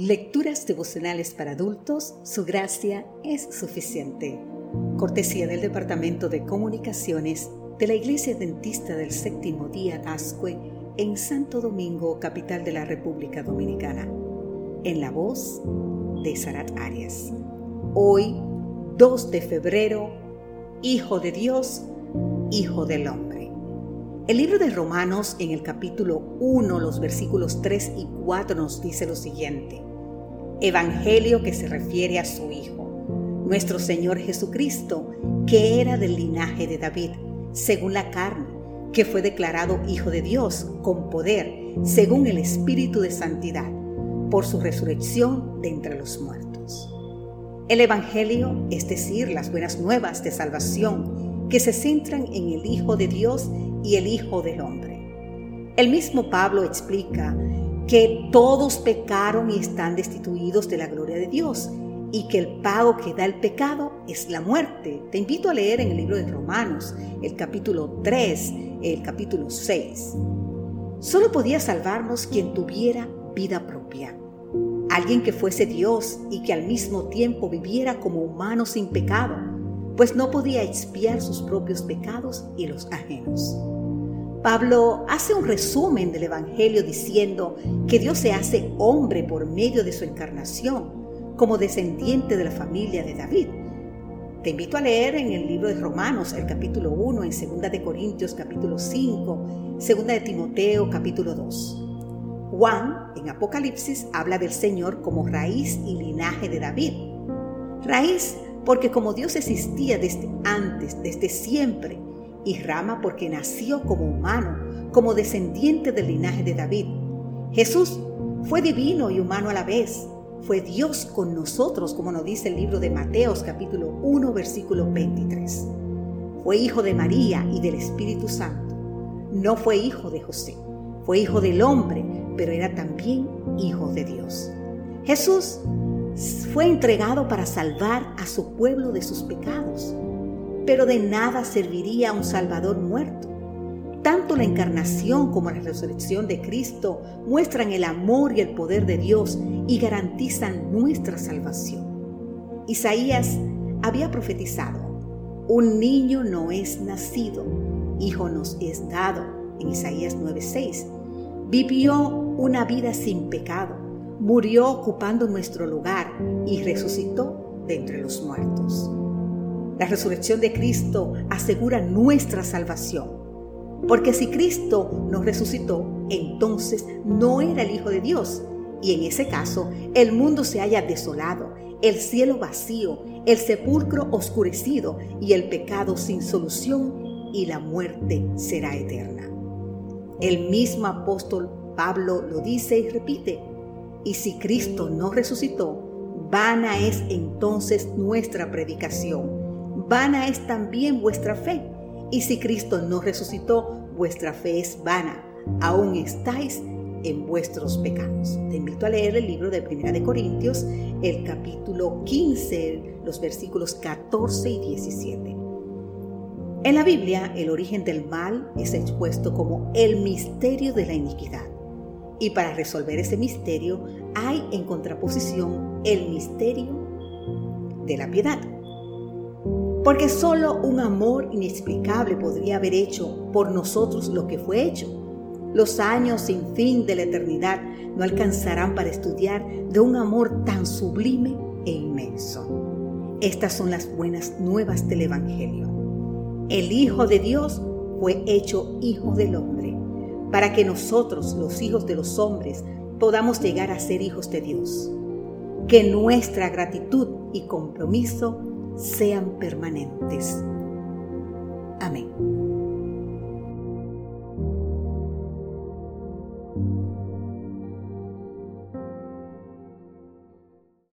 Lecturas devocionales para adultos, su gracia es suficiente. Cortesía del Departamento de Comunicaciones de la Iglesia Dentista del Séptimo Día Ascue en Santo Domingo, capital de la República Dominicana. En la voz de Sarat Arias. Hoy, 2 de febrero, Hijo de Dios, Hijo del Hombre. El libro de Romanos en el capítulo 1, los versículos 3 y 4 nos dice lo siguiente evangelio que se refiere a su Hijo, nuestro Señor Jesucristo, que era del linaje de David, según la carne, que fue declarado Hijo de Dios con poder, según el Espíritu de Santidad, por su resurrección de entre los muertos. El Evangelio, es decir, las buenas nuevas de salvación, que se centran en el Hijo de Dios y el Hijo del Hombre. El mismo Pablo explica que todos pecaron y están destituidos de la gloria de Dios y que el pago que da el pecado es la muerte. Te invito a leer en el libro de Romanos, el capítulo 3, el capítulo 6. Solo podía salvarnos quien tuviera vida propia. Alguien que fuese Dios y que al mismo tiempo viviera como humano sin pecado, pues no podía expiar sus propios pecados y los ajenos. Pablo hace un resumen del Evangelio diciendo que Dios se hace hombre por medio de su encarnación, como descendiente de la familia de David. Te invito a leer en el libro de Romanos el capítulo 1, en 2 de Corintios capítulo 5, 2 de Timoteo capítulo 2. Juan en Apocalipsis habla del Señor como raíz y linaje de David. Raíz porque como Dios existía desde antes, desde siempre, y Rama porque nació como humano, como descendiente del linaje de David. Jesús fue divino y humano a la vez. Fue Dios con nosotros, como nos dice el libro de Mateos capítulo 1 versículo 23. Fue hijo de María y del Espíritu Santo. No fue hijo de José. Fue hijo del hombre, pero era también hijo de Dios. Jesús fue entregado para salvar a su pueblo de sus pecados pero de nada serviría un Salvador muerto. Tanto la encarnación como la resurrección de Cristo muestran el amor y el poder de Dios y garantizan nuestra salvación. Isaías había profetizado, un niño no es nacido, hijo nos es dado, en Isaías 9:6. Vivió una vida sin pecado, murió ocupando nuestro lugar y resucitó de entre los muertos. La resurrección de Cristo asegura nuestra salvación. Porque si Cristo nos resucitó, entonces no era el Hijo de Dios. Y en ese caso, el mundo se haya desolado, el cielo vacío, el sepulcro oscurecido y el pecado sin solución y la muerte será eterna. El mismo apóstol Pablo lo dice y repite, y si Cristo no resucitó, vana es entonces nuestra predicación vana es también vuestra fe. Y si Cristo no resucitó, vuestra fe es vana. Aún estáis en vuestros pecados. Te invito a leer el libro de Primera de Corintios, el capítulo 15, los versículos 14 y 17. En la Biblia, el origen del mal es expuesto como el misterio de la iniquidad. Y para resolver ese misterio hay en contraposición el misterio de la piedad porque solo un amor inexplicable podría haber hecho por nosotros lo que fue hecho. Los años sin fin de la eternidad no alcanzarán para estudiar de un amor tan sublime e inmenso. Estas son las buenas nuevas del Evangelio. El Hijo de Dios fue hecho Hijo del Hombre, para que nosotros, los hijos de los hombres, podamos llegar a ser hijos de Dios. Que nuestra gratitud y compromiso sean permanentes. Amén.